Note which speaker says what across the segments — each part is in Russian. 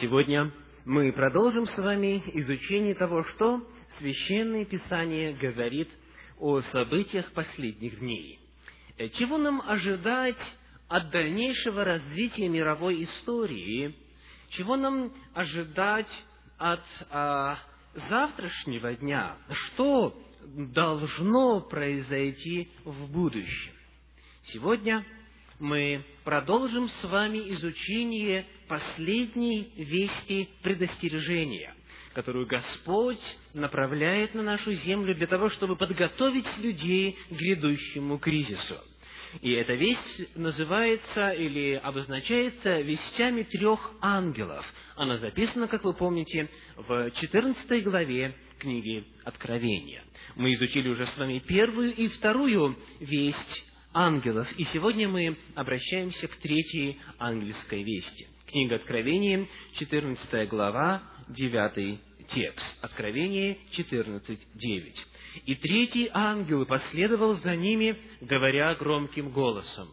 Speaker 1: Сегодня мы продолжим с вами изучение того, что Священное Писание говорит о событиях последних дней. Э, чего нам ожидать от дальнейшего развития мировой истории? Чего нам ожидать от а, завтрашнего дня? Что должно произойти в будущем? Сегодня мы продолжим с вами изучение последней вести предостережения, которую Господь направляет на нашу землю для того, чтобы подготовить людей к грядущему кризису. И эта весть называется или обозначается вестями трех ангелов. Она записана, как вы помните, в 14 главе книги Откровения. Мы изучили уже с вами первую и вторую весть ангелов. И сегодня мы обращаемся к третьей ангельской вести. Книга Откровения, 14 глава, 9 текст. Откровение 14, 9. «И третий ангел последовал за ними, говоря громким голосом,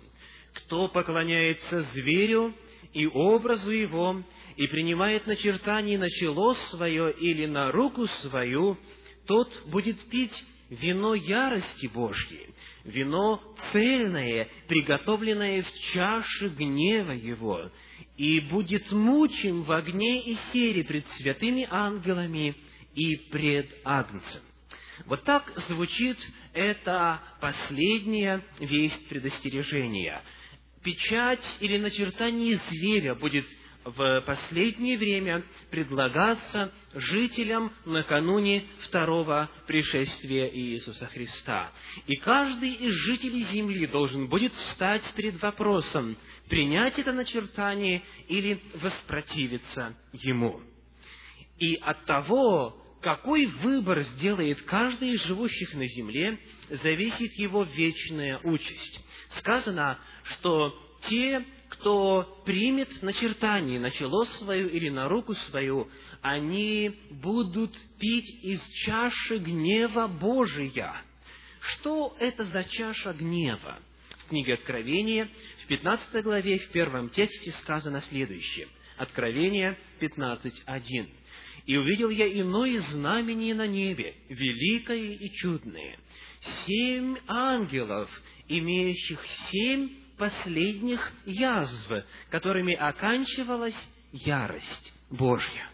Speaker 1: «Кто поклоняется зверю и образу его, и принимает начертание на чело свое или на руку свою, тот будет пить вино ярости Божьей, вино цельное, приготовленное в чаше гнева Его, и будет мучим в огне и сере пред святыми ангелами и пред Агнцем. Вот так звучит эта последняя весть предостережения. Печать или начертание зверя будет в последнее время предлагаться жителям накануне второго пришествия Иисуса Христа. И каждый из жителей земли должен будет встать перед вопросом, принять это начертание или воспротивиться ему. И от того, какой выбор сделает каждый из живущих на земле, зависит его вечная участь. Сказано, что те, кто примет начертание на чело свою или на руку свою, они будут пить из чаши гнева Божия. Что это за чаша гнева? В книге Откровения, в 15 главе, в первом тексте сказано следующее. Откровение 15.1. «И увидел я иное знамение на небе, великое и чудное, семь ангелов, имеющих семь последних язв, которыми оканчивалась ярость Божья.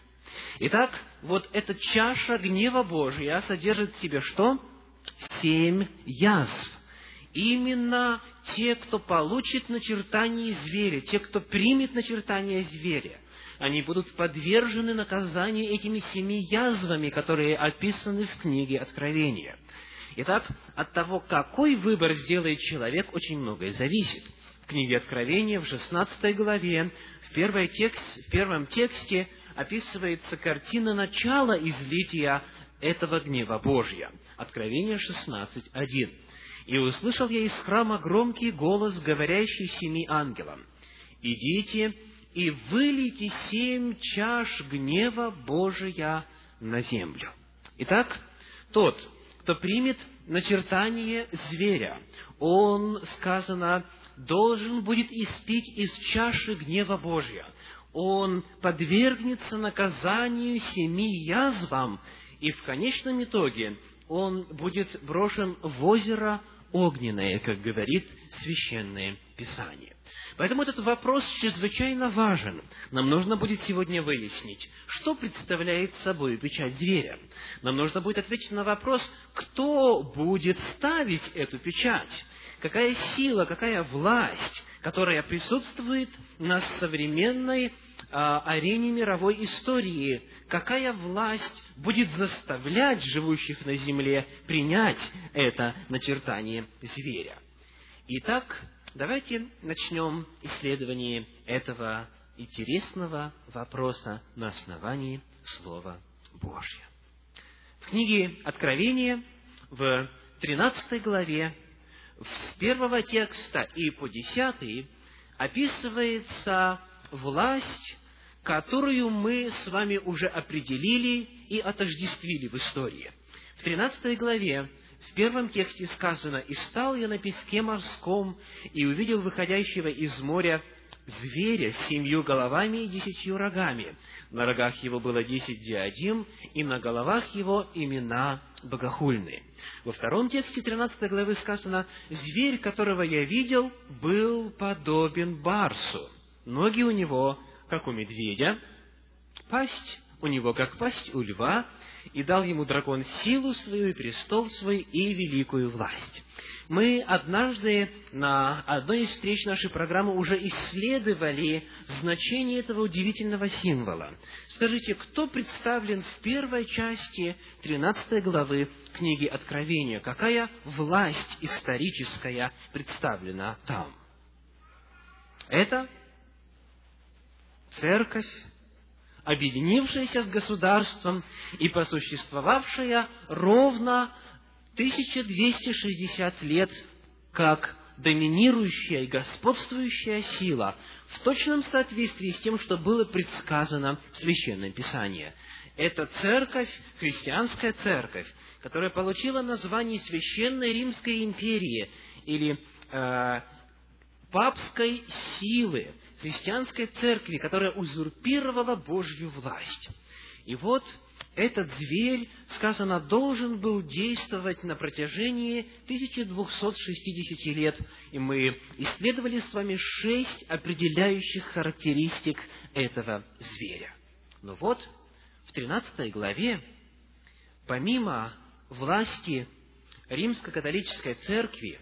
Speaker 1: Итак, вот эта чаша гнева Божья содержит в себе что? Семь язв. Именно те, кто получит начертание зверя, те, кто примет начертание зверя, они будут подвержены наказанию этими семи язвами, которые описаны в книге Откровения. Итак, от того, какой выбор сделает человек, очень многое зависит книге Откровения, в 16 главе, в, текст, в первом тексте описывается картина начала излития этого гнева Божья. Откровение 16.1. «И услышал я из храма громкий голос, говорящий семи ангелам, «Идите и вылейте семь чаш гнева Божия на землю». Итак, тот, кто примет начертание зверя, он, сказано, должен будет испить из чаши гнева Божья. Он подвергнется наказанию семи язвам, и в конечном итоге он будет брошен в озеро огненное, как говорит Священное Писание. Поэтому этот вопрос чрезвычайно важен. Нам нужно будет сегодня выяснить, что представляет собой печать зверя. Нам нужно будет ответить на вопрос, кто будет ставить эту печать какая сила, какая власть, которая присутствует на современной а, арене мировой истории, какая власть будет заставлять живущих на земле принять это начертание зверя. Итак, давайте начнем исследование этого интересного вопроса на основании Слова Божьего. В книге Откровения в 13 главе с первого текста и по десятый описывается власть, которую мы с вами уже определили и отождествили в истории. В 13 главе, в первом тексте сказано, «И стал я на песке морском, и увидел выходящего из моря зверя с семью головами и десятью рогами. На рогах его было десять диадим, и на головах его имена богохульные. Во втором тексте 13 главы сказано, «Зверь, которого я видел, был подобен барсу. Ноги у него, как у медведя, пасть у него, как пасть у льва, и дал ему дракон силу свою, и престол свой, и великую власть». Мы однажды на одной из встреч нашей программы уже исследовали значение этого удивительного символа. Скажите, кто представлен в первой части 13 главы книги Откровения? Какая власть историческая представлена там? Это церковь, объединившаяся с государством и просуществовавшая ровно 1260 лет как доминирующая и господствующая сила в точном соответствии с тем, что было предсказано в Священном Писании. Это церковь, христианская церковь, которая получила название Священной Римской империи или э, папской силы, христианской церкви, которая узурпировала Божью власть. И вот этот зверь, сказано, должен был действовать на протяжении 1260 лет. И мы исследовали с вами шесть определяющих характеристик этого зверя. Но вот в 13 главе, помимо власти Римско-католической церкви,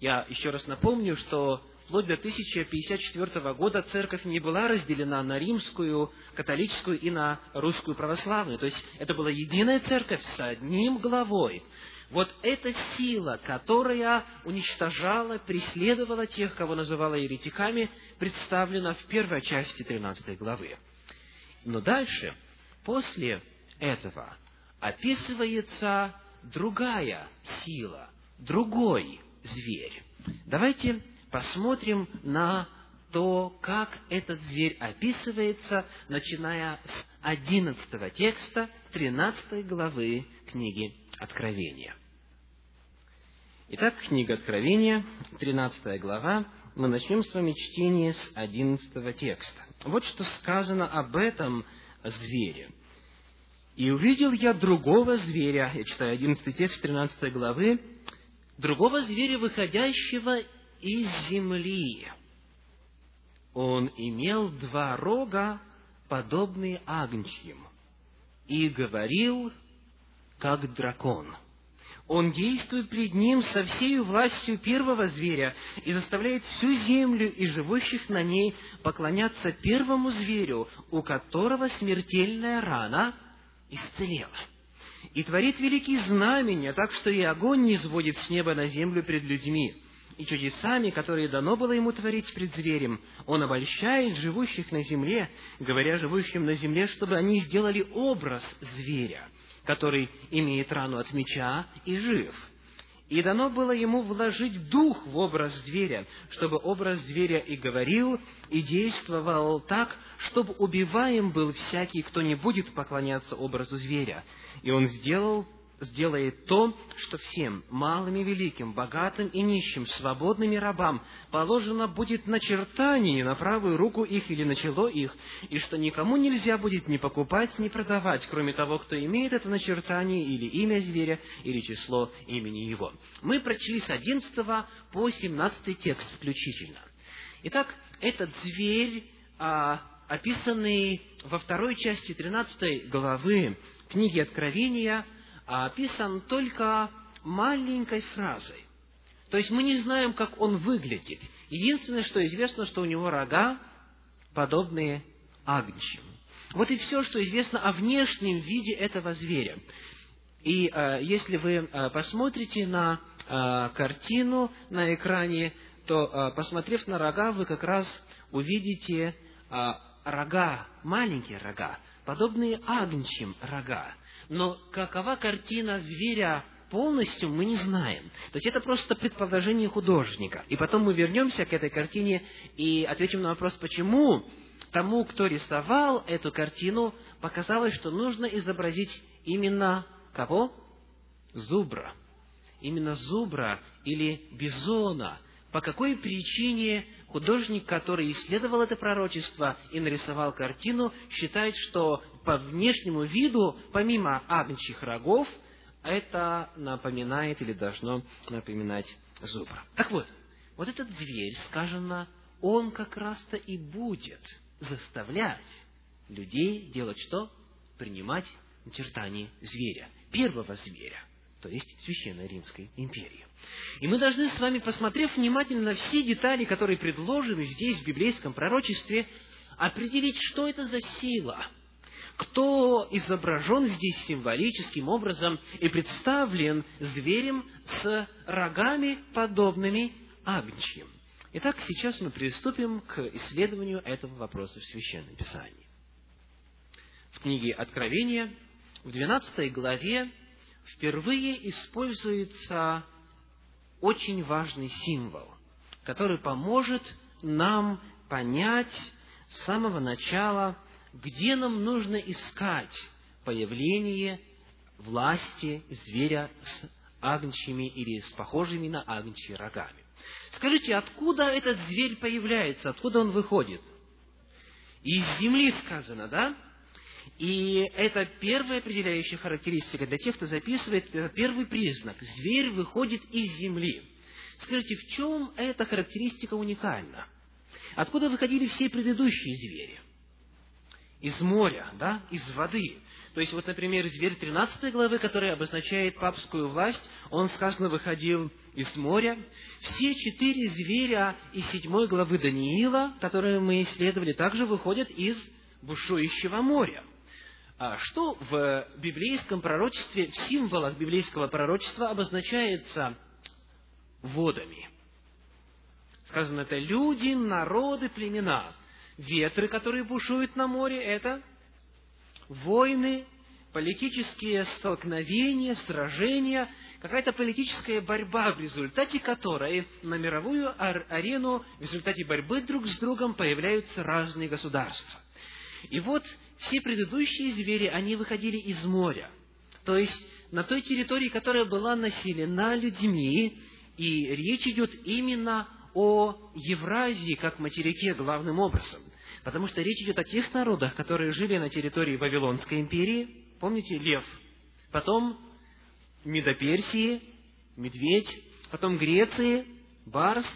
Speaker 1: я еще раз напомню, что вплоть до 1054 года церковь не была разделена на римскую, католическую и на русскую православную. То есть это была единая церковь с одним главой. Вот эта сила, которая уничтожала, преследовала тех, кого называла еретиками, представлена в первой части 13 главы. Но дальше, после этого, описывается другая сила, другой зверь. Давайте посмотрим на то, как этот зверь описывается, начиная с одиннадцатого текста тринадцатой главы книги Откровения. Итак, книга Откровения, тринадцатая глава, мы начнем с вами чтение с одиннадцатого текста. Вот что сказано об этом звере. «И увидел я другого зверя», я читаю одиннадцатый текст тринадцатой главы, «другого зверя, выходящего из земли. Он имел два рога, подобные агнчьим, и говорил, как дракон. Он действует пред ним со всей властью первого зверя и заставляет всю землю и живущих на ней поклоняться первому зверю, у которого смертельная рана исцелела. И творит великие знамения, так что и огонь не сводит с неба на землю пред людьми и чудесами, которые дано было ему творить пред зверем. Он обольщает живущих на земле, говоря живущим на земле, чтобы они сделали образ зверя, который имеет рану от меча и жив. И дано было ему вложить дух в образ зверя, чтобы образ зверя и говорил, и действовал так, чтобы убиваем был всякий, кто не будет поклоняться образу зверя. И он сделал сделает то, что всем, малым и великим, богатым и нищим, свободным и рабам, положено будет начертание на правую руку их или на чело их, и что никому нельзя будет ни покупать, ни продавать, кроме того, кто имеет это начертание или имя зверя, или число имени его. Мы прочли с 11 по 17 текст включительно. Итак, этот зверь, а, описанный во второй части 13 главы книги Откровения – описан только маленькой фразой. То есть мы не знаем, как он выглядит. Единственное, что известно, что у него рога, подобные агнчим. Вот и все, что известно о внешнем виде этого зверя. И э, если вы э, посмотрите на э, картину на экране, то, э, посмотрев на рога, вы как раз увидите э, рога, маленькие рога, подобные агнчим рога но какова картина зверя полностью мы не знаем. То есть это просто предположение художника. И потом мы вернемся к этой картине и ответим на вопрос, почему тому, кто рисовал эту картину, показалось, что нужно изобразить именно кого? Зубра. Именно зубра или бизона, по какой причине художник, который исследовал это пророчество и нарисовал картину, считает, что по внешнему виду, помимо агнчих рогов, это напоминает или должно напоминать зубра. Так вот, вот этот зверь, сказано, он как раз-то и будет заставлять людей делать что? Принимать начертание зверя, первого зверя, то есть Священной Римской империи. И мы должны с вами, посмотрев внимательно на все детали, которые предложены здесь, в библейском пророчестве, определить, что это за сила, кто изображен здесь символическим образом и представлен зверем с рогами, подобными агнчьим. Итак, сейчас мы приступим к исследованию этого вопроса в Священном Писании. В книге Откровения, в 12 главе, впервые используется очень важный символ, который поможет нам понять с самого начала, где нам нужно искать появление власти зверя с агнчими или с похожими на агнчьи рогами. Скажите, откуда этот зверь появляется, откуда он выходит? Из земли сказано, да? И это первая определяющая характеристика для тех, кто записывает, это первый признак. Зверь выходит из земли. Скажите, в чем эта характеристика уникальна? Откуда выходили все предыдущие звери? Из моря, да, из воды. То есть, вот, например, зверь 13 главы, который обозначает папскую власть, он, сказано, выходил из моря. Все четыре зверя из 7 главы Даниила, которые мы исследовали, также выходят из бушующего моря. А что в библейском пророчестве, в символах библейского пророчества обозначается водами? Сказано, это люди, народы, племена. Ветры, которые бушуют на море, это войны, политические столкновения, сражения, какая-то политическая борьба, в результате которой на мировую арену, в результате борьбы друг с другом появляются разные государства. И вот все предыдущие звери, они выходили из моря. То есть на той территории, которая была населена людьми, и речь идет именно о Евразии как материке главным образом. Потому что речь идет о тех народах, которые жили на территории Вавилонской империи. Помните, лев. Потом Медоперсии, медведь. Потом Греции, барс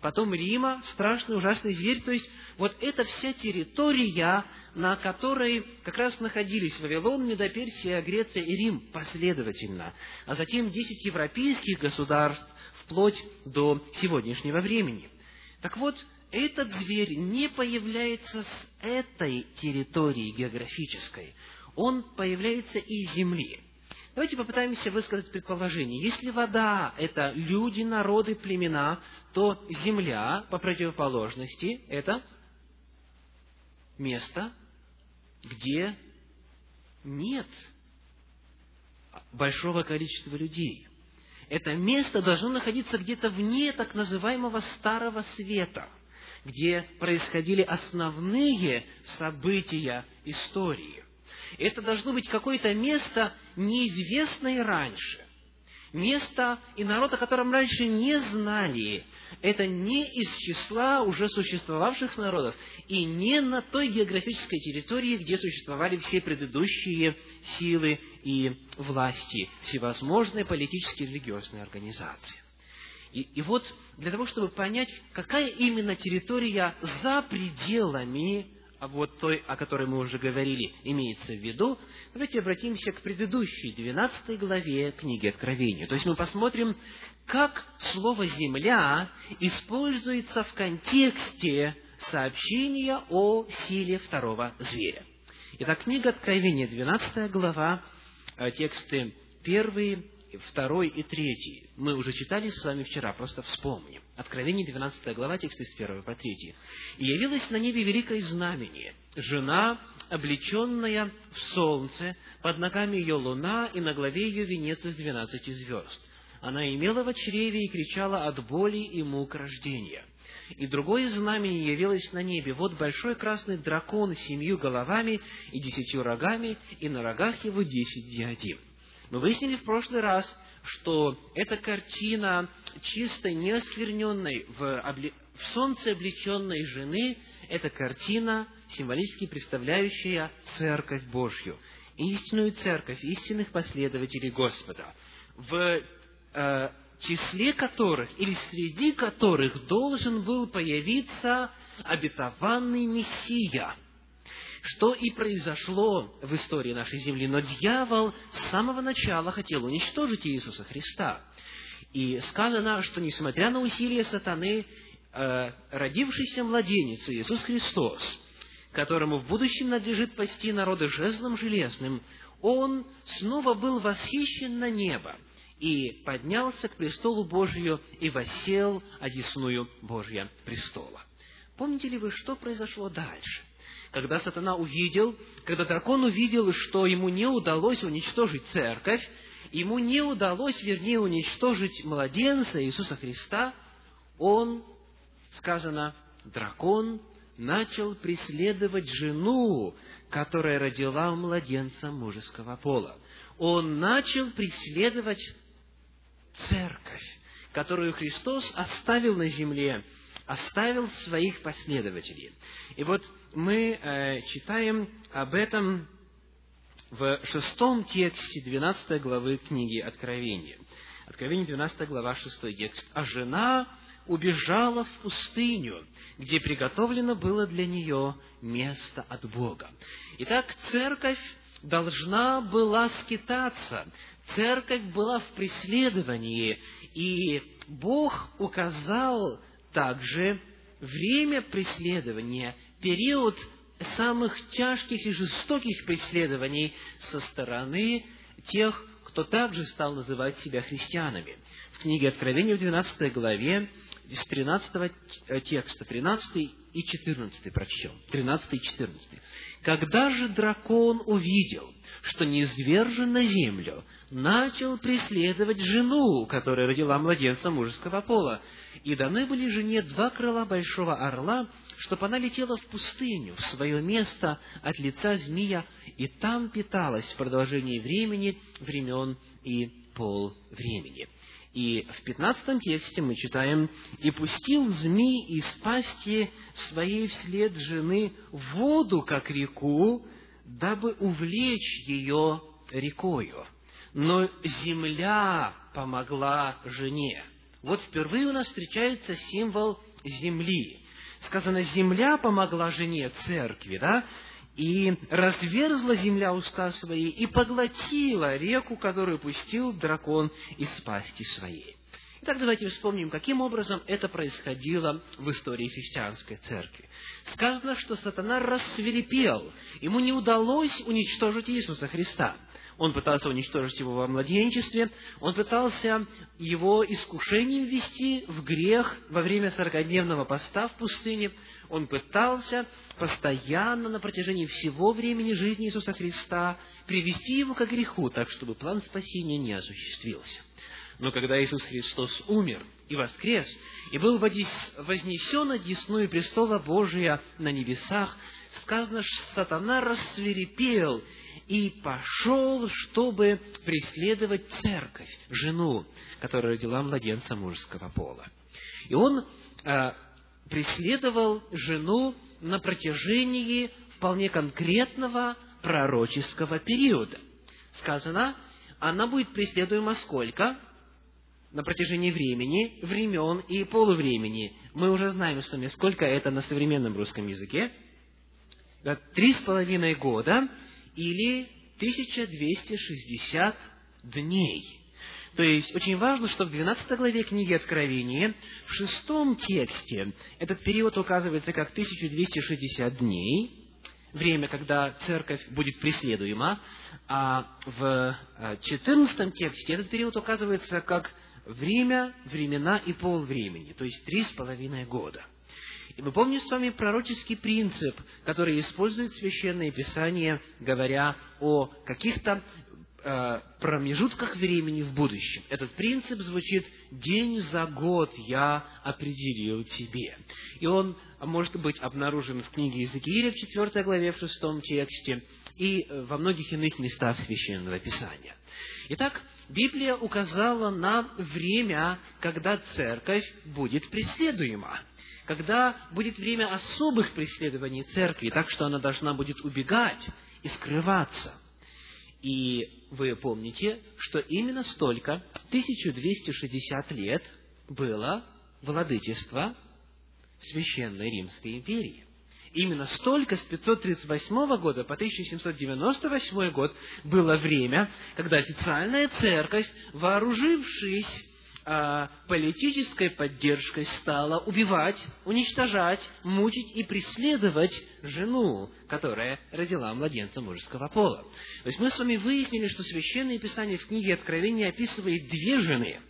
Speaker 1: потом Рима, страшный, ужасный зверь. То есть, вот эта вся территория, на которой как раз находились Вавилон, Медоперсия, Греция и Рим последовательно, а затем десять европейских государств, вплоть до сегодняшнего времени. Так вот, этот зверь не появляется с этой территории географической. Он появляется из земли. Давайте попытаемся высказать предположение. Если вода – это люди, народы, племена, то земля, по противоположности, это место, где нет большого количества людей. Это место должно находиться где-то вне так называемого Старого Света, где происходили основные события истории. Это должно быть какое-то место, неизвестное раньше. Место и народ, о котором раньше не знали, это не из числа уже существовавших народов и не на той географической территории, где существовали все предыдущие силы и власти, всевозможные политические и религиозные организации. И, и вот для того, чтобы понять, какая именно территория за пределами а вот той, о которой мы уже говорили, имеется в виду, давайте обратимся к предыдущей, 12 главе книги Откровения. То есть мы посмотрим, как слово «земля» используется в контексте сообщения о силе второго зверя. Итак, книга Откровения, 12 глава, э, тексты 1, 2 и 3. Мы уже читали с вами вчера, просто вспомним. Откровение, 12 глава, тексты с 1 по 3. «И явилось на небе великое знамение, жена, облеченная в солнце, под ногами ее луна, и на главе ее венец из двенадцати звезд. Она имела в чреве и кричала от боли и мук рождения. И другое знамение явилось на небе. Вот большой красный дракон с семью головами и десятью рогами, и на рогах его десять диадим. Мы выяснили в прошлый раз, что эта картина чисто неоскверненной, в, обли... в солнце облеченной жены, это картина, символически представляющая Церковь Божью, истинную Церковь, истинных последователей Господа, в э, числе которых, или среди которых должен был появиться обетованный Мессия – что и произошло в истории нашей земли. Но дьявол с самого начала хотел уничтожить Иисуса Христа. И сказано, что несмотря на усилия сатаны, э, родившийся младенец Иисус Христос, которому в будущем надлежит пасти народы жезлом железным, он снова был восхищен на небо и поднялся к престолу Божию и восел одесную Божья престола. Помните ли вы, что произошло дальше? Когда сатана увидел, когда дракон увидел, что ему не удалось уничтожить церковь, ему не удалось, вернее, уничтожить младенца Иисуса Христа, он, сказано, дракон начал преследовать жену, которая родила младенца мужеского пола. Он начал преследовать церковь, которую Христос оставил на земле, оставил своих последователей. И вот мы э, читаем об этом в шестом тексте 12 главы книги Откровения. Откровение 12 глава, шестой текст. «А жена убежала в пустыню, где приготовлено было для нее место от Бога». Итак, церковь должна была скитаться, церковь была в преследовании, и Бог указал также время преследования, период самых тяжких и жестоких преследований со стороны тех, кто также стал называть себя христианами. В книге Откровения в 12 главе с 13 текста, 13 и 14 прочтем, 13 и 14. «Когда же дракон увидел, что низвержен на землю, начал преследовать жену, которая родила младенца мужеского пола, и даны были жене два крыла большого орла, чтобы она летела в пустыню, в свое место от лица змея, и там питалась в продолжении времени, времен и пол времени. И в пятнадцатом тексте мы читаем, «И пустил змей из пасти своей вслед жены воду, как реку, дабы увлечь ее рекою. Но земля помогла жене». Вот впервые у нас встречается символ земли. Сказано, земля помогла жене церкви, да? И разверзла земля уста свои и поглотила реку, которую пустил дракон из пасти своей. Итак, давайте вспомним, каким образом это происходило в истории христианской церкви. Сказано, что сатана рассверепел, ему не удалось уничтожить Иисуса Христа. Он пытался уничтожить его во младенчестве, он пытался его искушением ввести в грех во время сорокодневного поста в пустыне, он пытался постоянно на протяжении всего времени жизни Иисуса Христа привести его к греху, так чтобы план спасения не осуществился. Но когда Иисус Христос умер и воскрес, и был вознесен от десную престола Божия на небесах, сказано, что сатана рассверепел и пошел, чтобы преследовать церковь, жену, которая родила младенца мужского пола. И он э, преследовал жену на протяжении вполне конкретного пророческого периода. Сказано, она будет преследуема сколько? На протяжении времени, времен и полувремени. Мы уже знаем с вами, сколько это на современном русском языке. Три с половиной года или 1260 дней. То есть, очень важно, что в 12 главе книги Откровения, в шестом тексте, этот период указывается как 1260 дней, время, когда церковь будет преследуема, а в 14 э, тексте этот период указывается как время, времена и полвремени, то есть три с половиной года – мы помним с вами пророческий принцип, который использует Священное Писание, говоря о каких-то э, промежутках времени в будущем. Этот принцип звучит «день за год я определил тебе». И он может быть обнаружен в книге Иезекииля в 4 главе, в 6 тексте, и во многих иных местах Священного Писания. Итак, Библия указала на время, когда церковь будет преследуема, когда будет время особых преследований церкви, так что она должна будет убегать и скрываться. И вы помните, что именно столько, 1260 лет, было владычество Священной Римской империи. Именно столько с 538 года по 1798 год было время, когда официальная церковь, вооружившись политической поддержкой, стала убивать, уничтожать, мучить и преследовать жену, которая родила младенца мужеского пола. То есть мы с вами выяснили, что Священное Писание в книге Откровения описывает две жены.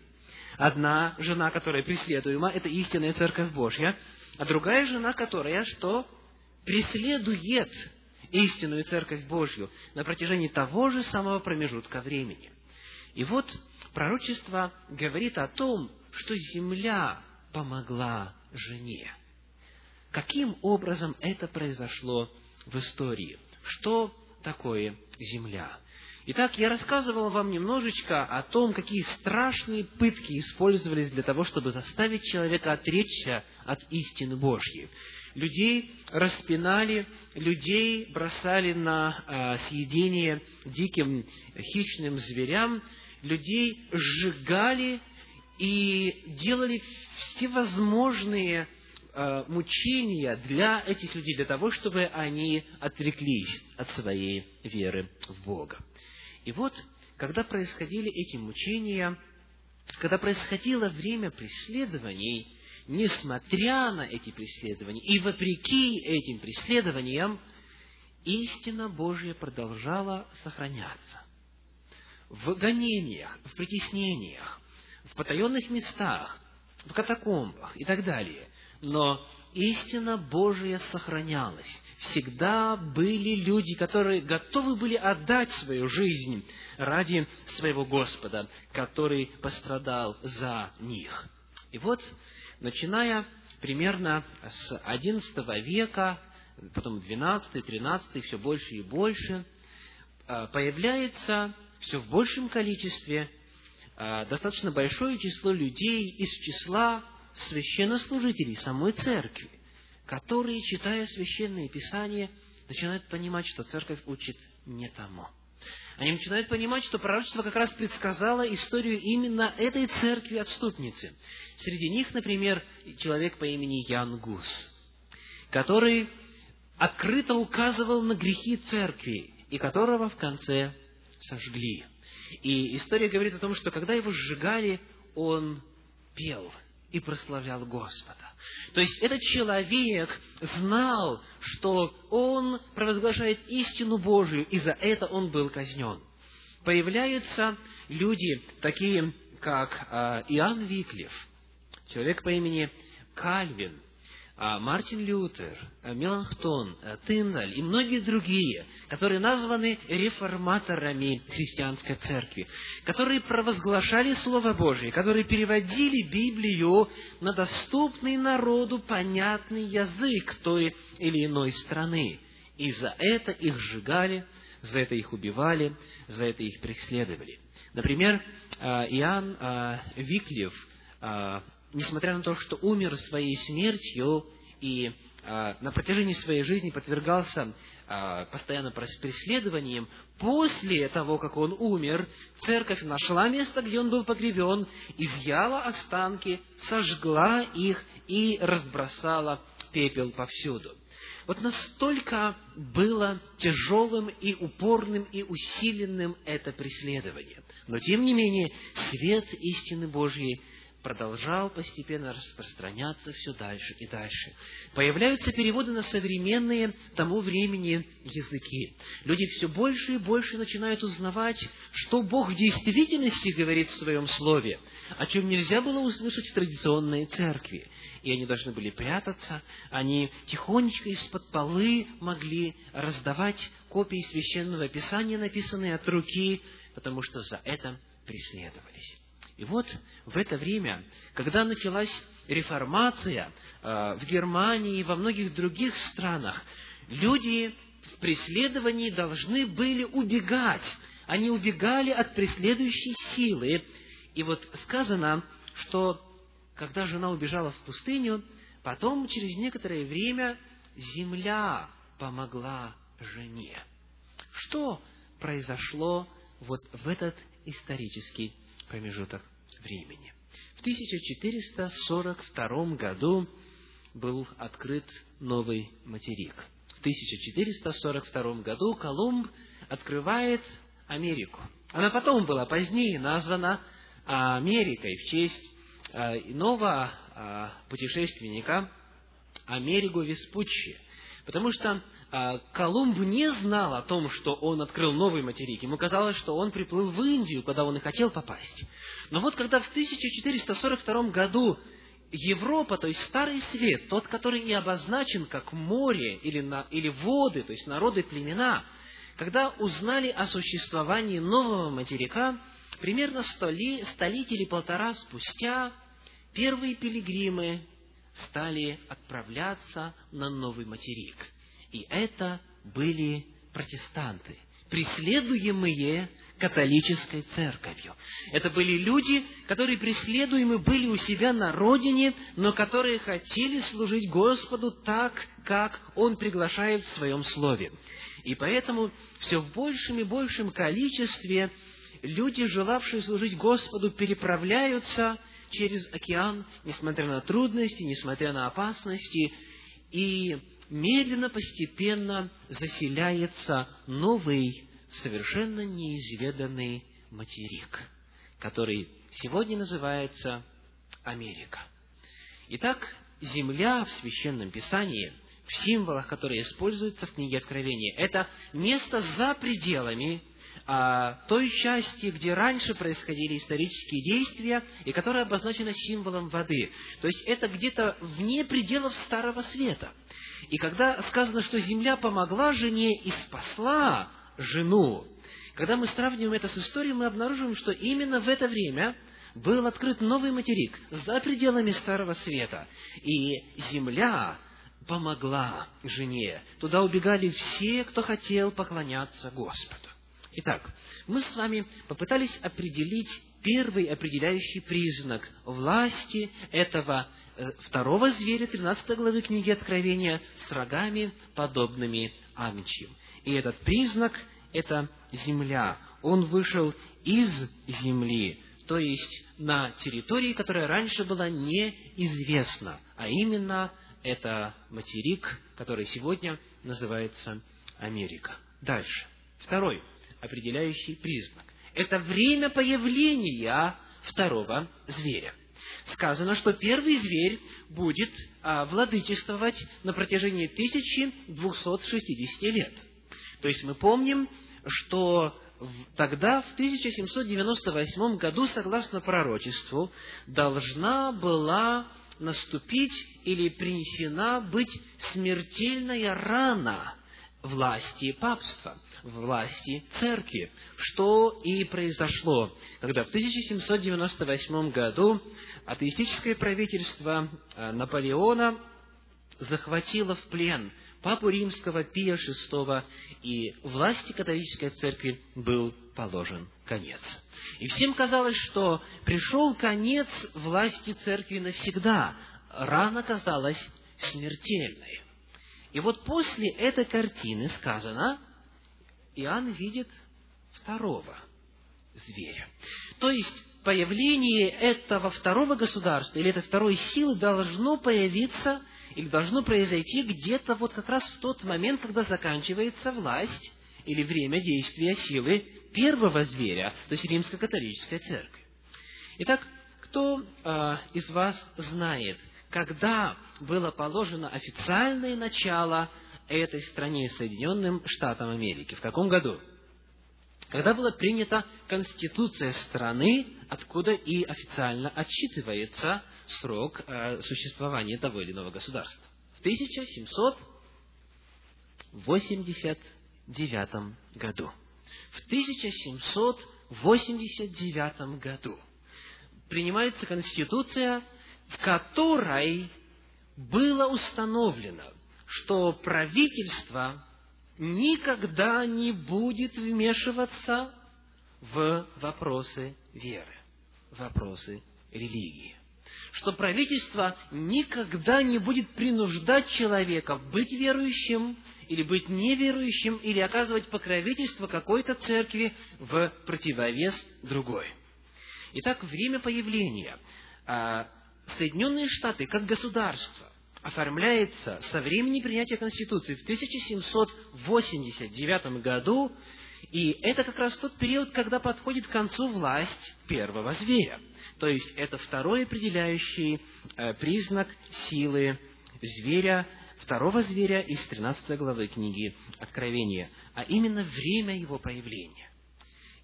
Speaker 1: Одна жена, которая преследуема, это истинная Церковь Божья, а другая жена, которая что? преследует истинную Церковь Божью на протяжении того же самого промежутка времени. И вот пророчество говорит о том, что земля помогла жене. Каким образом это произошло в истории? Что такое земля? Итак, я рассказывал вам немножечко о том, какие страшные пытки использовались для того, чтобы заставить человека отречься от истины Божьей людей распинали, людей бросали на а, съедение диким хищным зверям, людей сжигали и делали всевозможные а, мучения для этих людей, для того, чтобы они отреклись от своей веры в Бога. И вот, когда происходили эти мучения, когда происходило время преследований, несмотря на эти преследования и вопреки этим преследованиям, истина Божья продолжала сохраняться. В гонениях, в притеснениях, в потаенных местах, в катакомбах и так далее. Но истина Божия сохранялась. Всегда были люди, которые готовы были отдать свою жизнь ради своего Господа, который пострадал за них. И вот начиная примерно с XI века, потом XII, XIII, все больше и больше, а, появляется все в большем количестве а, достаточно большое число людей из числа священнослужителей самой церкви, которые, читая священные писания, начинают понимать, что церковь учит не тому. Они начинают понимать, что пророчество как раз предсказало историю именно этой церкви-отступницы. Среди них, например, человек по имени Ян Гус, который открыто указывал на грехи церкви, и которого в конце сожгли. И история говорит о том, что когда его сжигали, он пел и прославлял Господа. То есть этот человек знал, что он провозглашает истину Божию, и за это он был казнен. Появляются люди, такие как а, Иоанн Виклев, человек по имени Кальвин, Мартин Лютер, а, Меланхтон, Тиндаль и многие другие, которые названы реформаторами христианской церкви, которые провозглашали Слово Божие, которые переводили Библию на доступный народу понятный язык той или иной страны. И за это их сжигали, за это их убивали, за это их преследовали. Например, Иоанн Виклев несмотря на то, что умер своей смертью и а, на протяжении своей жизни подвергался а, постоянно преследованиям, после того, как он умер, церковь нашла место, где он был погребен, изъяла останки, сожгла их и разбросала пепел повсюду. Вот настолько было тяжелым и упорным и усиленным это преследование. Но, тем не менее, свет истины Божьей продолжал постепенно распространяться все дальше и дальше. Появляются переводы на современные тому времени языки. Люди все больше и больше начинают узнавать, что Бог в действительности говорит в Своем Слове, о чем нельзя было услышать в традиционной церкви. И они должны были прятаться, они тихонечко из-под полы могли раздавать копии священного писания, написанные от руки, потому что за это преследовались. И вот в это время, когда началась реформация э, в Германии и во многих других странах, люди в преследовании должны были убегать они убегали от преследующей силы. И вот сказано, что когда жена убежала в пустыню, потом через некоторое время земля помогла жене. Что произошло вот в этот исторический промежуток времени? В 1442 году был открыт новый материк. В 1442 году Колумб открывает Америку. Она потом была позднее названа Америкой в честь а, иного а, путешественника Америго Веспуччи. Потому что а, Колумб не знал о том, что он открыл новый материк. Ему казалось, что он приплыл в Индию, куда он и хотел попасть. Но вот когда в 1442 году Европа, то есть Старый Свет, тот, который и обозначен как море или, на, или воды, то есть народы, племена, когда узнали о существовании нового материка, примерно столи, столетие или полтора спустя первые пилигримы стали отправляться на новый материк. И это были протестанты, преследуемые католической церковью. Это были люди, которые преследуемы были у себя на родине, но которые хотели служить Господу так, как Он приглашает в Своем Слове. И поэтому все в большем и большем количестве люди, желавшие служить Господу, переправляются через океан, несмотря на трудности, несмотря на опасности, и медленно, постепенно заселяется новый, совершенно неизведанный материк, который сегодня называется Америка. Итак, Земля в Священном Писании, в символах, которые используются в книге Откровения, это место за пределами а, той части, где раньше происходили исторические действия, и которая обозначена символом воды. То есть это где-то вне пределов Старого Света. И когда сказано, что земля помогла жене и спасла жену, когда мы сравниваем это с историей, мы обнаруживаем, что именно в это время был открыт новый материк за пределами Старого Света. И земля помогла жене. Туда убегали все, кто хотел поклоняться Господу. Итак, мы с вами попытались определить первый определяющий признак власти этого э, второго зверя 13 главы книги Откровения с рогами, подобными амичьим. И этот признак – это земля. Он вышел из земли, то есть на территории, которая раньше была неизвестна, а именно это материк, который сегодня называется Америка. Дальше. Второй – определяющий признак. Это время появления второго зверя. Сказано, что первый зверь будет а, владычествовать на протяжении 1260 лет. То есть мы помним, что тогда, в 1798 году, согласно пророчеству, должна была наступить или принесена быть смертельная рана власти папства, власти церкви, что и произошло, когда в 1798 году атеистическое правительство э, Наполеона захватило в плен папу римского Пия VI, и власти католической церкви был положен конец. И всем казалось, что пришел конец власти церкви навсегда. Рана казалась смертельной. И вот после этой картины сказано, Иоанн видит второго зверя. То есть, появление этого второго государства или этой второй силы должно появиться или должно произойти где-то вот как раз в тот момент, когда заканчивается власть или время действия силы первого зверя, то есть римско-католической церкви. Итак, кто э, из вас знает, когда было положено официальное начало этой стране, Соединенным Штатам Америки. В каком году? Когда была принята Конституция страны, откуда и официально отсчитывается срок э, существования того или иного государства. В 1789 году. В 1789 году принимается Конституция в которой было установлено, что правительство никогда не будет вмешиваться в вопросы веры, вопросы религии. Что правительство никогда не будет принуждать человека быть верующим или быть неверующим, или оказывать покровительство какой-то церкви в противовес другой. Итак, время появления а, Соединенные Штаты как государство оформляется со времени принятия Конституции в 1789 году, и это как раз тот период, когда подходит к концу власть первого зверя. То есть это второй определяющий э, признак силы зверя, второго зверя из 13 главы книги Откровения, а именно время его появления.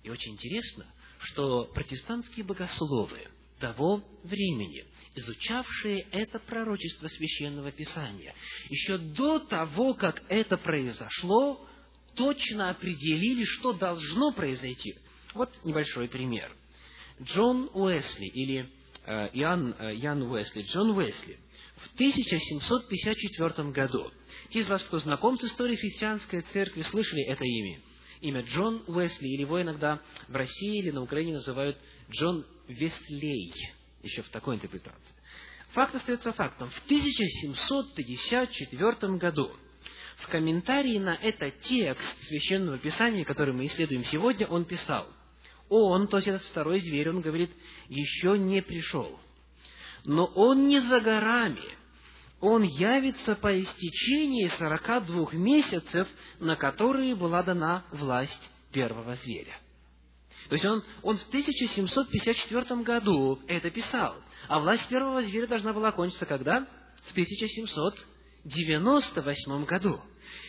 Speaker 1: И очень интересно, что протестантские богословы того времени изучавшие это пророчество священного писания, еще до того, как это произошло, точно определили, что должно произойти. Вот небольшой пример. Джон Уэсли или э, Иоанн, э, Иоанн Уэсли, Джон Уэсли в 1754 году. Те из вас, кто знаком с историей христианской церкви, слышали это имя. Имя Джон Уэсли, или его иногда в России или на Украине называют Джон Веслей еще в такой интерпретации. Факт остается фактом. В 1754 году в комментарии на этот текст Священного Писания, который мы исследуем сегодня, он писал, он, то есть этот второй зверь, он говорит, еще не пришел. Но он не за горами, он явится по истечении сорока двух месяцев, на которые была дана власть первого зверя. То есть он, он в 1754 году это писал. А власть первого зверя должна была кончиться когда? В 1798 году.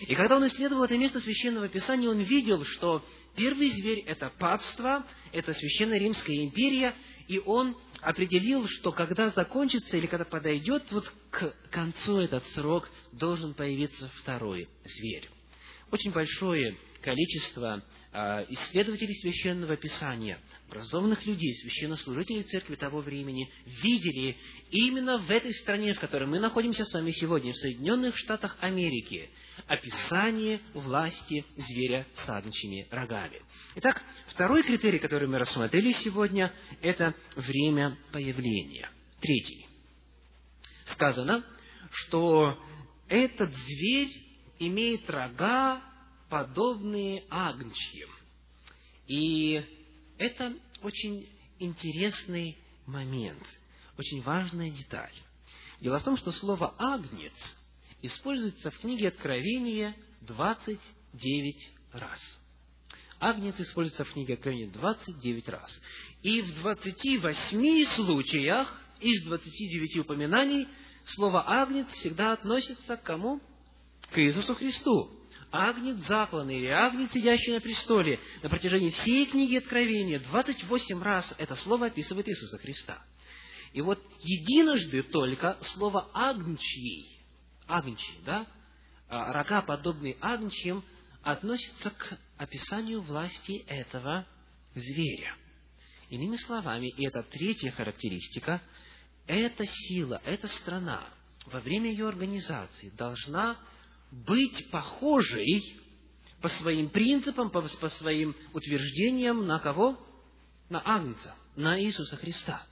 Speaker 1: И когда он исследовал это место Священного Писания, он видел, что первый зверь – это папство, это Священная Римская империя, и он определил, что когда закончится или когда подойдет вот к концу этот срок, должен появиться второй зверь. Очень большое количество а, исследователей Священного Писания, образованных людей, священнослужителей церкви того времени, видели именно в этой стране, в которой мы находимся с вами сегодня, в Соединенных Штатах Америки, описание власти зверя с агнчими рогами. Итак, второй критерий, который мы рассмотрели сегодня, это время появления. Третий. Сказано, что этот зверь имеет рога, подобные агнчьим. И это очень интересный момент, очень важная деталь. Дело в том, что слово «агнец» используется в книге Откровения 29 раз. Агнец используется в книге Откровения 29 раз. И в 28 случаях из 29 упоминаний слово «агнец» всегда относится к кому? К Иисусу Христу агнец закланный или агнец, сидящий на престоле, на протяжении всей книги Откровения 28 раз это слово описывает Иисуса Христа. И вот единожды только слово «агнчий», «агнчий», да, а, рога, подобные агнчьим, относится к описанию власти этого зверя. Иными словами, и это третья характеристика, эта сила, эта страна во время ее организации должна быть похожей по своим принципам, по, по своим утверждениям на кого? На Агнца, на Иисуса Христа.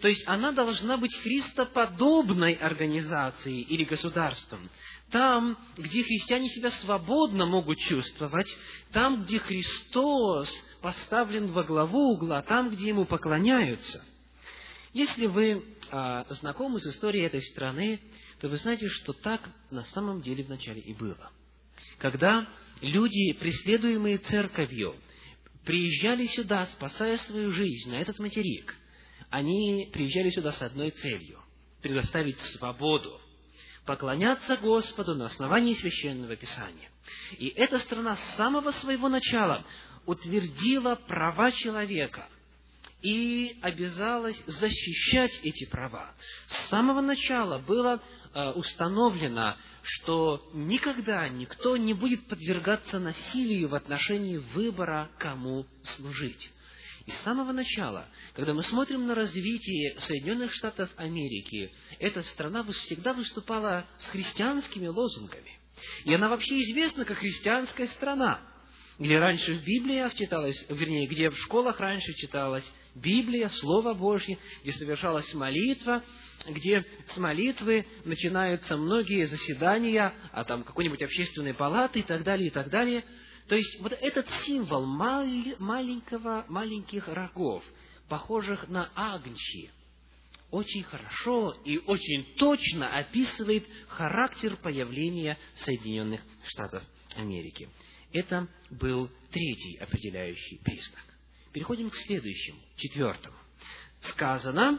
Speaker 1: То есть она должна быть христоподобной организацией или государством. Там, где христиане себя свободно могут чувствовать, там, где Христос поставлен во главу угла, там, где Ему поклоняются. Если вы а, знакомы с историей этой страны, то вы знаете, что так на самом деле вначале и было. Когда люди, преследуемые церковью, приезжали сюда, спасая свою жизнь на этот материк, они приезжали сюда с одной целью – предоставить свободу, поклоняться Господу на основании Священного Писания. И эта страна с самого своего начала утвердила права человека – и обязалась защищать эти права. С самого начала было э, установлено, что никогда никто не будет подвергаться насилию в отношении выбора, кому служить. И с самого начала, когда мы смотрим на развитие Соединенных Штатов Америки, эта страна всегда выступала с христианскими лозунгами. И она вообще известна как христианская страна. где раньше в Библиях читалось, вернее, где в школах раньше читалась Библия, Слово Божье, где совершалась молитва, где с молитвы начинаются многие заседания, а там какой-нибудь общественной палаты и так далее, и так далее. То есть вот этот символ маленького, маленьких рогов, похожих на агнчи, очень хорошо и очень точно описывает характер появления Соединенных Штатов Америки. Это был третий определяющий признак. Переходим к следующему, четвертому. Сказано,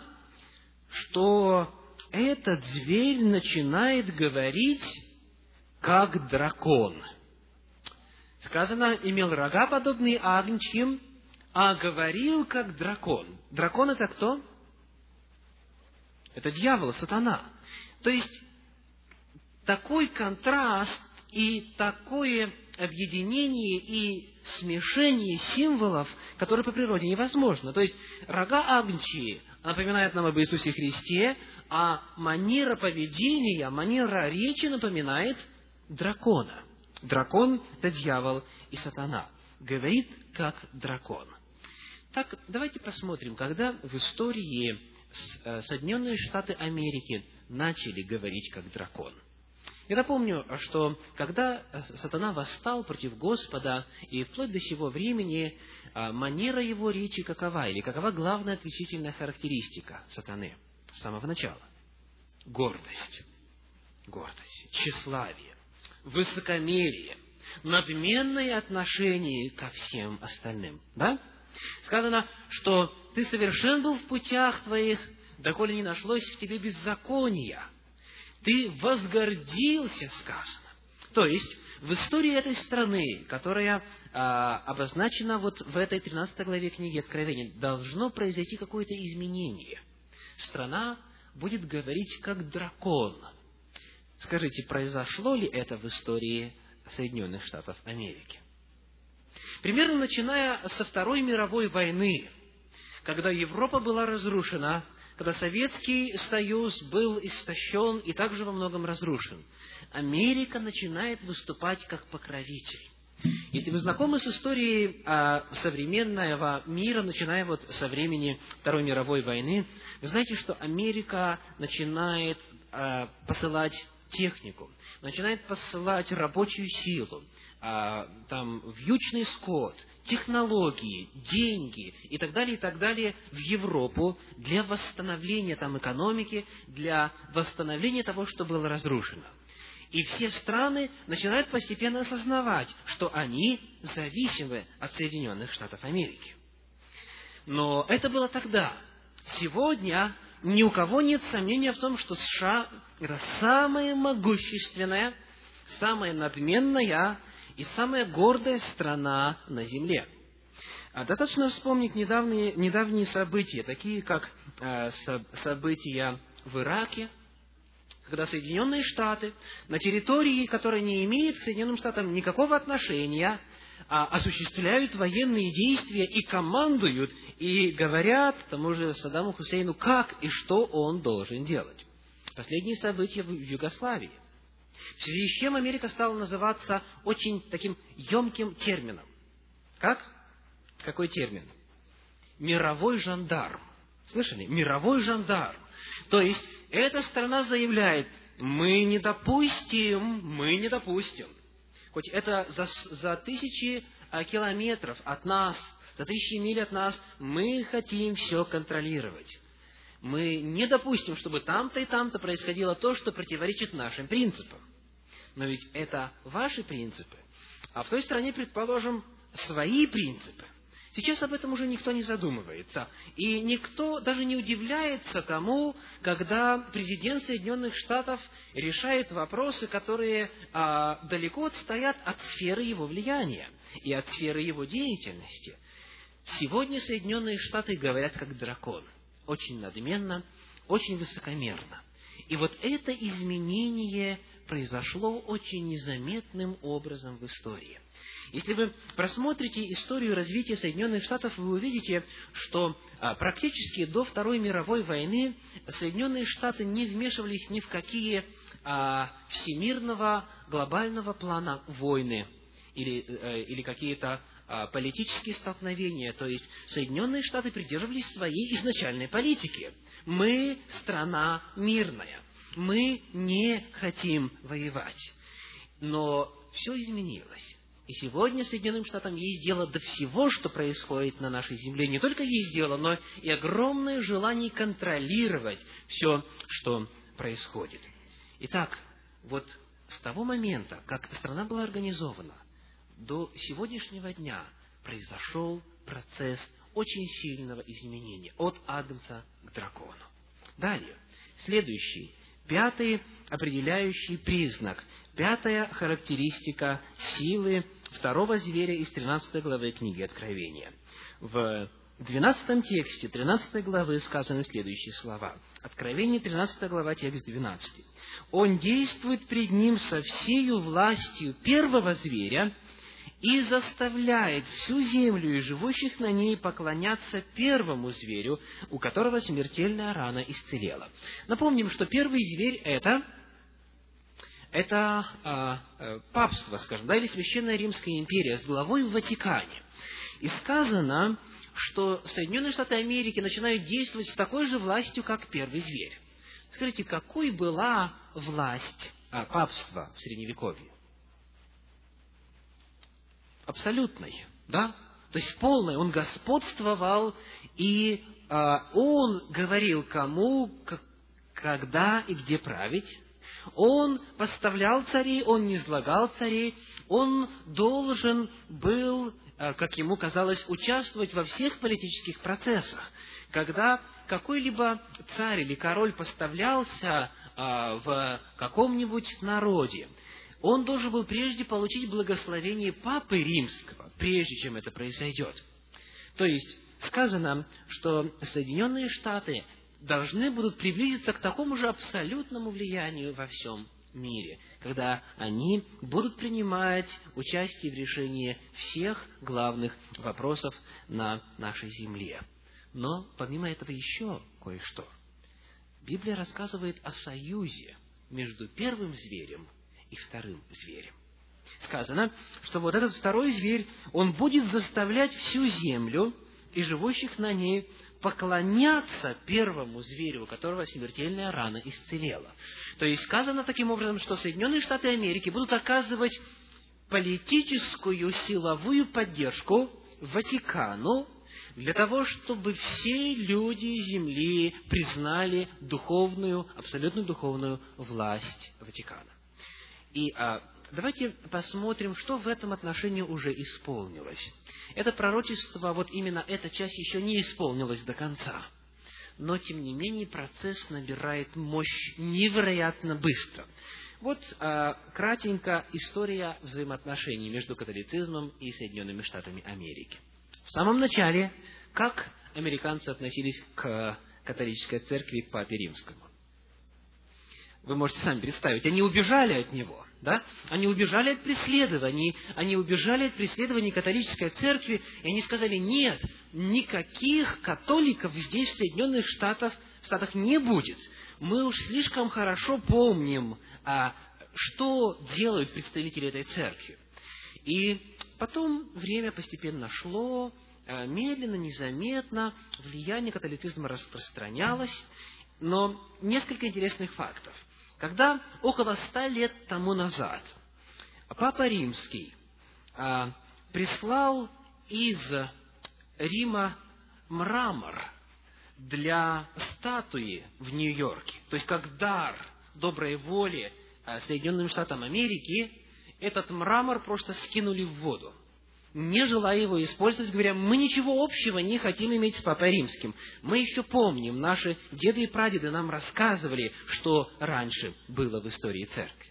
Speaker 1: что этот зверь начинает говорить как дракон. Сказано, имел рога, подобные агнчьим, а говорил как дракон. Дракон это кто? Это дьявол, сатана. То есть, такой контраст и такое объединение и смешение символов, которые по природе невозможно. То есть, рога Агнчии напоминают нам об Иисусе Христе, а манера поведения, манера речи напоминает дракона. Дракон – это дьявол и сатана. Говорит, как дракон. Так, давайте посмотрим, когда в истории Э, Соединенные Штаты Америки начали говорить как дракон. Я напомню, что когда э, сатана восстал против Господа, и вплоть до сего времени э, манера его речи какова, или какова главная отличительная характеристика сатаны с самого начала? Гордость. Гордость, тщеславие, высокомерие, надменное отношение ко всем остальным. Да? Сказано, что ты совершен был в путях твоих, доколе не нашлось в тебе беззакония. Ты возгордился, сказано. То есть, в истории этой страны, которая а, обозначена вот в этой 13 главе книги Откровения, должно произойти какое-то изменение. Страна будет говорить как дракон. Скажите, произошло ли это в истории Соединенных Штатов Америки? Примерно начиная со Второй мировой войны, когда Европа была разрушена, когда Советский Союз был истощен и также во многом разрушен, Америка начинает выступать как покровитель. Если вы знакомы с историей а, современного мира, начиная вот со времени Второй мировой войны, вы знаете, что Америка начинает а, посылать технику, начинает посылать рабочую силу, а, там, вьючный скот, технологии, деньги и так далее, и так далее в Европу для восстановления там экономики, для восстановления того, что было разрушено. И все страны начинают постепенно осознавать, что они зависимы от Соединенных Штатов Америки. Но это было тогда. Сегодня ни у кого нет сомнения в том, что США – это самая могущественная, самая надменная и самая гордая страна на Земле. А достаточно вспомнить недавние, недавние события, такие как э, события в Ираке, когда Соединенные Штаты на территории, которая не имеет к Соединенным Штатам никакого отношения, а, осуществляют военные действия и командуют, и говорят тому же Саддаму Хусейну, как и что он должен делать. Последние события в Югославии – в связи с чем Америка стала называться очень таким емким термином. Как? Какой термин? Мировой жандарм. Слышали? Мировой жандарм. То есть, эта страна заявляет, мы не допустим, мы не допустим. Хоть это за, за тысячи а, километров от нас, за тысячи миль от нас, мы хотим все контролировать. Мы не допустим, чтобы там-то и там-то происходило то, что противоречит нашим принципам но ведь это ваши принципы. А в той стране, предположим, свои принципы. Сейчас об этом уже никто не задумывается. И никто даже не удивляется тому, когда президент Соединенных Штатов решает вопросы, которые а, далеко отстоят от сферы его влияния и от сферы его деятельности. Сегодня Соединенные Штаты говорят как дракон. Очень надменно, очень высокомерно. И вот это изменение произошло очень незаметным образом в истории. Если вы просмотрите историю развития Соединенных Штатов, вы увидите, что а, практически до Второй мировой войны Соединенные Штаты не вмешивались ни в какие а, всемирного глобального плана войны. или, э, или какие-то а, политические столкновения. То есть Соединенные Штаты придерживались своей изначальной политики. Мы страна мирная. Мы не хотим воевать. Но все изменилось. И сегодня Соединенным Штатам есть дело до всего, что происходит на нашей земле. Не только есть дело, но и огромное желание контролировать все, что происходит. Итак, вот с того момента, как страна была организована, до сегодняшнего дня произошел процесс очень сильного изменения от Агнца к дракону. Далее, следующий, пятый определяющий признак, пятая характеристика силы второго зверя из 13 главы книги Откровения. В 12 тексте 13 главы сказаны следующие слова. Откровение 13 глава, текст 12. «Он действует пред ним со всею властью первого зверя и заставляет всю землю и живущих на ней поклоняться первому зверю, у которого смертельная рана исцелела». Напомним, что первый зверь – это это а, а, папство, скажем, да, или Священная Римская империя с главой в Ватикане. И сказано, что Соединенные Штаты Америки начинают действовать с такой же властью, как первый зверь. Скажите, какой была власть а, папства в Средневековье? Абсолютной, да? То есть полной. Он господствовал, и а, он говорил кому, как, когда и где править, он поставлял царей, он не излагал царей, он должен был, э, как ему казалось, участвовать во всех политических процессах. Когда какой-либо царь или король поставлялся э, в каком-нибудь народе, он должен был прежде получить благословение Папы Римского, прежде чем это произойдет. То есть, сказано, что Соединенные Штаты должны будут приблизиться к такому же абсолютному влиянию во всем мире, когда они будут принимать участие в решении всех главных вопросов на нашей земле. Но помимо этого еще кое-что. Библия рассказывает о союзе между первым зверем и вторым зверем. Сказано, что вот этот второй зверь, он будет заставлять всю землю и живущих на ней поклоняться первому зверю, у которого смертельная рана исцелела. То есть сказано таким образом, что Соединенные Штаты Америки будут оказывать политическую силовую поддержку Ватикану для того, чтобы все люди Земли признали духовную, абсолютно духовную власть Ватикана. И а, давайте посмотрим, что в этом отношении уже исполнилось. Это пророчество, вот именно эта часть еще не исполнилась до конца. Но, тем не менее, процесс набирает мощь невероятно быстро. Вот э, кратенько история взаимоотношений между католицизмом и Соединенными Штатами Америки. В самом начале, как американцы относились к католической церкви, к Папе Римскому? Вы можете сами представить, они убежали от него. Да? Они убежали от преследований, они убежали от преследований католической церкви, и они сказали, нет, никаких католиков здесь, в Соединенных Штатах, в Штатах не будет. Мы уж слишком хорошо помним, а, что делают представители этой церкви. И потом время постепенно шло, а, медленно, незаметно, влияние католицизма распространялось, но несколько интересных фактов. Когда около ста лет тому назад Папа Римский а, прислал из Рима мрамор для статуи в Нью-Йорке, то есть как дар доброй воли а, Соединенным Штатам Америки, этот мрамор просто скинули в воду не желая его использовать, говоря, мы ничего общего не хотим иметь с Папой Римским. Мы еще помним, наши деды и прадеды нам рассказывали, что раньше было в истории церкви.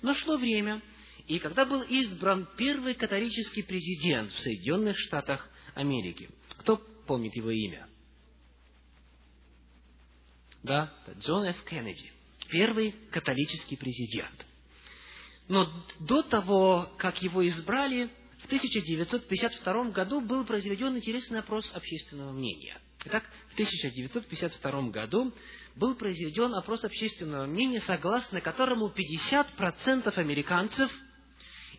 Speaker 1: Но шло время, и когда был избран первый католический президент в Соединенных Штатах Америки, кто помнит его имя? Да, Джон Ф. Кеннеди, первый католический президент. Но до того, как его избрали, в 1952 году был произведен интересный опрос общественного мнения. Итак, в 1952 году был произведен опрос общественного мнения, согласно которому 50% американцев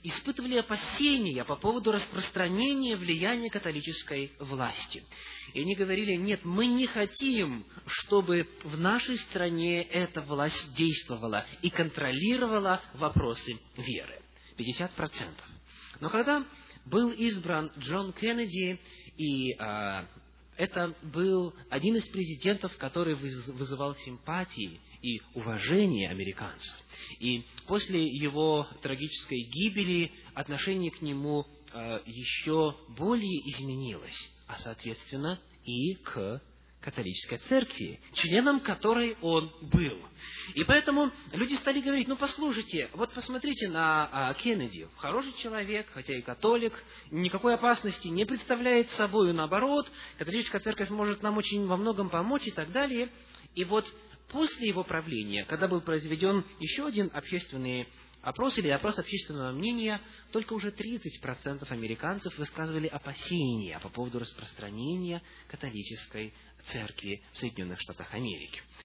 Speaker 1: испытывали опасения по поводу распространения влияния католической власти. И они говорили, нет, мы не хотим, чтобы в нашей стране эта власть действовала и контролировала вопросы веры. 50%. Но когда был избран Джон Кеннеди, и а, это был один из президентов, который вызывал симпатии и уважение американцев. И после его трагической гибели отношение к нему э, еще более изменилось, а соответственно и к католической церкви, членом которой он был. И поэтому люди стали говорить, ну послушайте, вот посмотрите на а, Кеннеди, хороший человек, хотя и католик, никакой опасности не представляет собой, наоборот, католическая церковь может нам очень во многом помочь и так далее. И вот после его правления, когда был произведен еще один общественный опрос или опрос общественного мнения, только уже 30% американцев высказывали опасения по поводу распространения католической церкви в Соединенных Штатах Америки.